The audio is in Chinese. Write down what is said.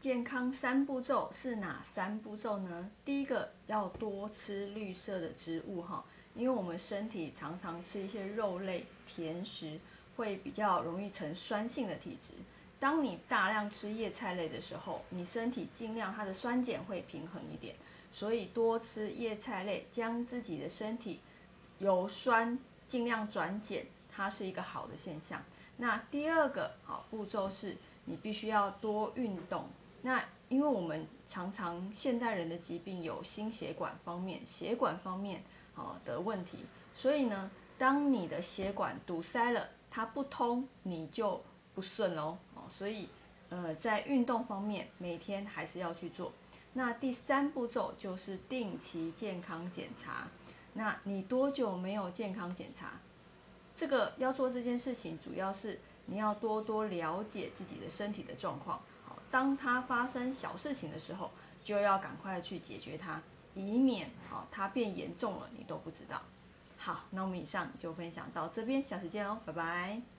健康三步骤是哪三步骤呢？第一个要多吃绿色的植物哈，因为我们身体常常吃一些肉类、甜食，会比较容易成酸性的体质。当你大量吃叶菜类的时候，你身体尽量它的酸碱会平衡一点，所以多吃叶菜类，将自己的身体由酸尽量转碱，它是一个好的现象。那第二个好步骤是，你必须要多运动。那因为我们常常现代人的疾病有心血管方面、血管方面啊的问题，所以呢，当你的血管堵塞了，它不通，你就不顺喽哦。所以，呃，在运动方面，每天还是要去做。那第三步骤就是定期健康检查。那你多久没有健康检查？这个要做这件事情，主要是你要多多了解自己的身体的状况。当它发生小事情的时候，就要赶快去解决它，以免哦它变严重了，你都不知道。好，那我们以上就分享到这边，下次见喽，拜拜。